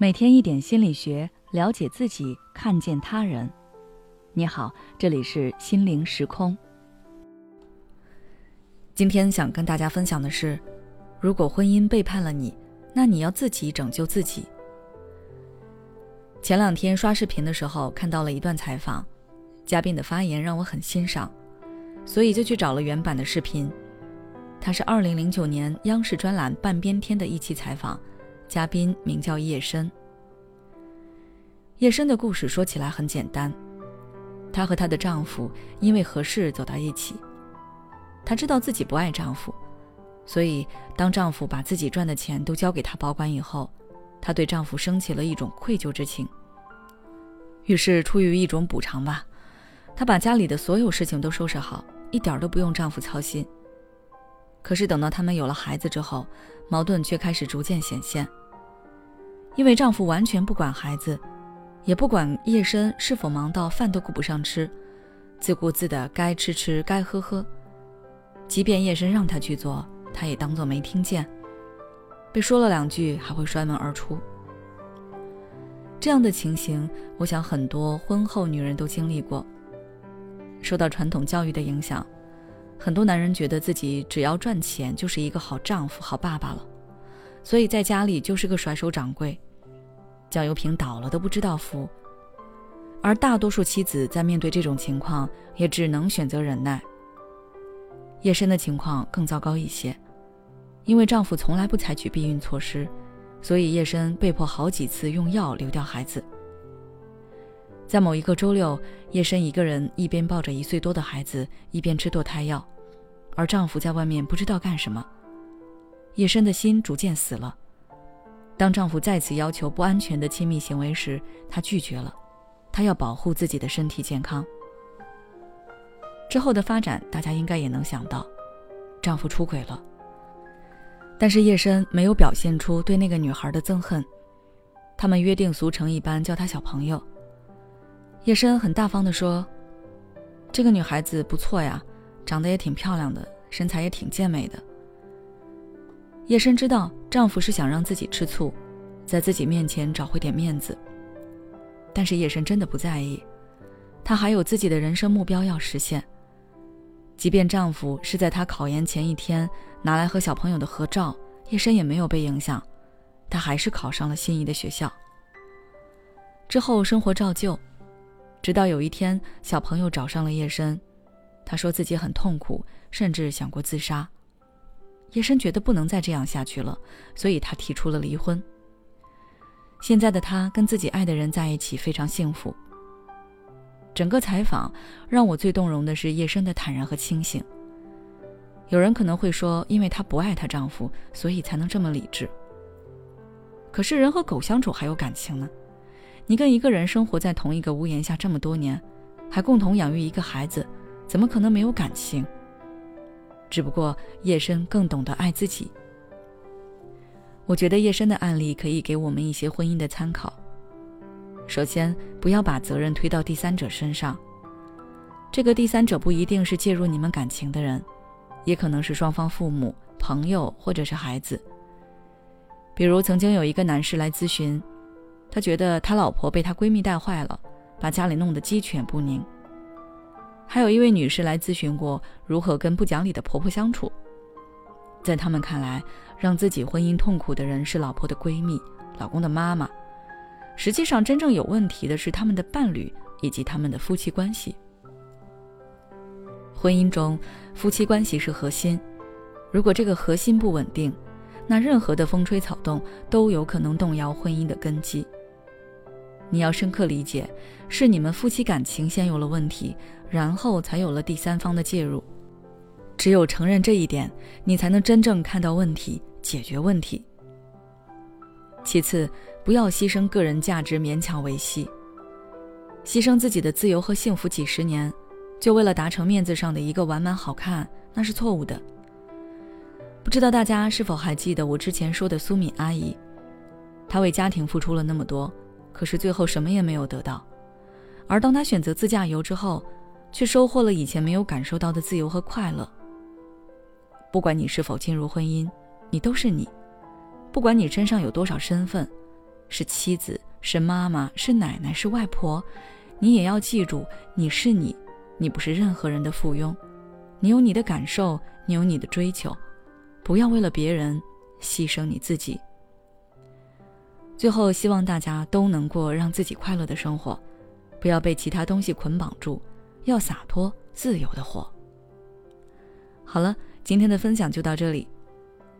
每天一点心理学，了解自己，看见他人。你好，这里是心灵时空。今天想跟大家分享的是，如果婚姻背叛了你，那你要自己拯救自己。前两天刷视频的时候看到了一段采访，嘉宾的发言让我很欣赏，所以就去找了原版的视频。它是二零零九年央视专栏《半边天》的一期采访。嘉宾名叫叶深。叶深的故事说起来很简单，她和她的丈夫因为合适走到一起。她知道自己不爱丈夫，所以当丈夫把自己赚的钱都交给她保管以后，她对丈夫升起了一种愧疚之情。于是出于一种补偿吧，她把家里的所有事情都收拾好，一点都不用丈夫操心。可是等到他们有了孩子之后，矛盾却开始逐渐显现。因为丈夫完全不管孩子，也不管叶深是否忙到饭都顾不上吃，自顾自的该吃吃该喝喝，即便叶深让他去做，他也当作没听见，被说了两句还会摔门而出。这样的情形，我想很多婚后女人都经历过。受到传统教育的影响，很多男人觉得自己只要赚钱就是一个好丈夫、好爸爸了，所以在家里就是个甩手掌柜。酱油瓶倒了都不知道扶，而大多数妻子在面对这种情况，也只能选择忍耐。叶深的情况更糟糕一些，因为丈夫从来不采取避孕措施，所以叶深被迫好几次用药流掉孩子。在某一个周六，叶深一个人一边抱着一岁多的孩子，一边吃堕胎药，而丈夫在外面不知道干什么。叶深的心逐渐死了。当丈夫再次要求不安全的亲密行为时，她拒绝了。她要保护自己的身体健康。之后的发展，大家应该也能想到，丈夫出轨了。但是叶深没有表现出对那个女孩的憎恨，他们约定俗成一般叫她小朋友。叶深很大方地说：“这个女孩子不错呀，长得也挺漂亮的，身材也挺健美的。”叶深知道丈夫是想让自己吃醋，在自己面前找回点面子。但是叶深真的不在意，她还有自己的人生目标要实现。即便丈夫是在她考研前一天拿来和小朋友的合照，叶深也没有被影响，她还是考上了心仪的学校。之后生活照旧，直到有一天小朋友找上了叶深，他说自己很痛苦，甚至想过自杀。叶深觉得不能再这样下去了，所以他提出了离婚。现在的他跟自己爱的人在一起，非常幸福。整个采访让我最动容的是叶深的坦然和清醒。有人可能会说，因为她不爱她丈夫，所以才能这么理智。可是人和狗相处还有感情呢，你跟一个人生活在同一个屋檐下这么多年，还共同养育一个孩子，怎么可能没有感情？只不过叶深更懂得爱自己。我觉得叶深的案例可以给我们一些婚姻的参考。首先，不要把责任推到第三者身上。这个第三者不一定是介入你们感情的人，也可能是双方父母、朋友或者是孩子。比如，曾经有一个男士来咨询，他觉得他老婆被他闺蜜带坏了，把家里弄得鸡犬不宁。还有一位女士来咨询过如何跟不讲理的婆婆相处。在他们看来，让自己婚姻痛苦的人是老婆的闺蜜、老公的妈妈。实际上，真正有问题的是他们的伴侣以及他们的夫妻关系。婚姻中，夫妻关系是核心。如果这个核心不稳定，那任何的风吹草动都有可能动摇婚姻的根基。你要深刻理解，是你们夫妻感情先有了问题，然后才有了第三方的介入。只有承认这一点，你才能真正看到问题，解决问题。其次，不要牺牲个人价值勉强维系，牺牲自己的自由和幸福几十年，就为了达成面子上的一个完满好看，那是错误的。不知道大家是否还记得我之前说的苏敏阿姨，她为家庭付出了那么多。可是最后什么也没有得到，而当他选择自驾游之后，却收获了以前没有感受到的自由和快乐。不管你是否进入婚姻，你都是你；不管你身上有多少身份，是妻子，是妈妈，是奶奶，是外婆，你也要记住，你是你，你不是任何人的附庸，你有你的感受，你有你的追求，不要为了别人牺牲你自己。最后，希望大家都能过让自己快乐的生活，不要被其他东西捆绑住，要洒脱自由的活。好了，今天的分享就到这里。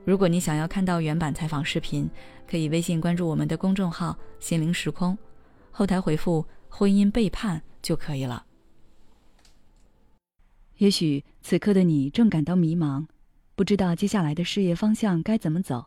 如果你想要看到原版采访视频，可以微信关注我们的公众号“心灵时空”，后台回复“婚姻背叛”就可以了。也许此刻的你正感到迷茫，不知道接下来的事业方向该怎么走。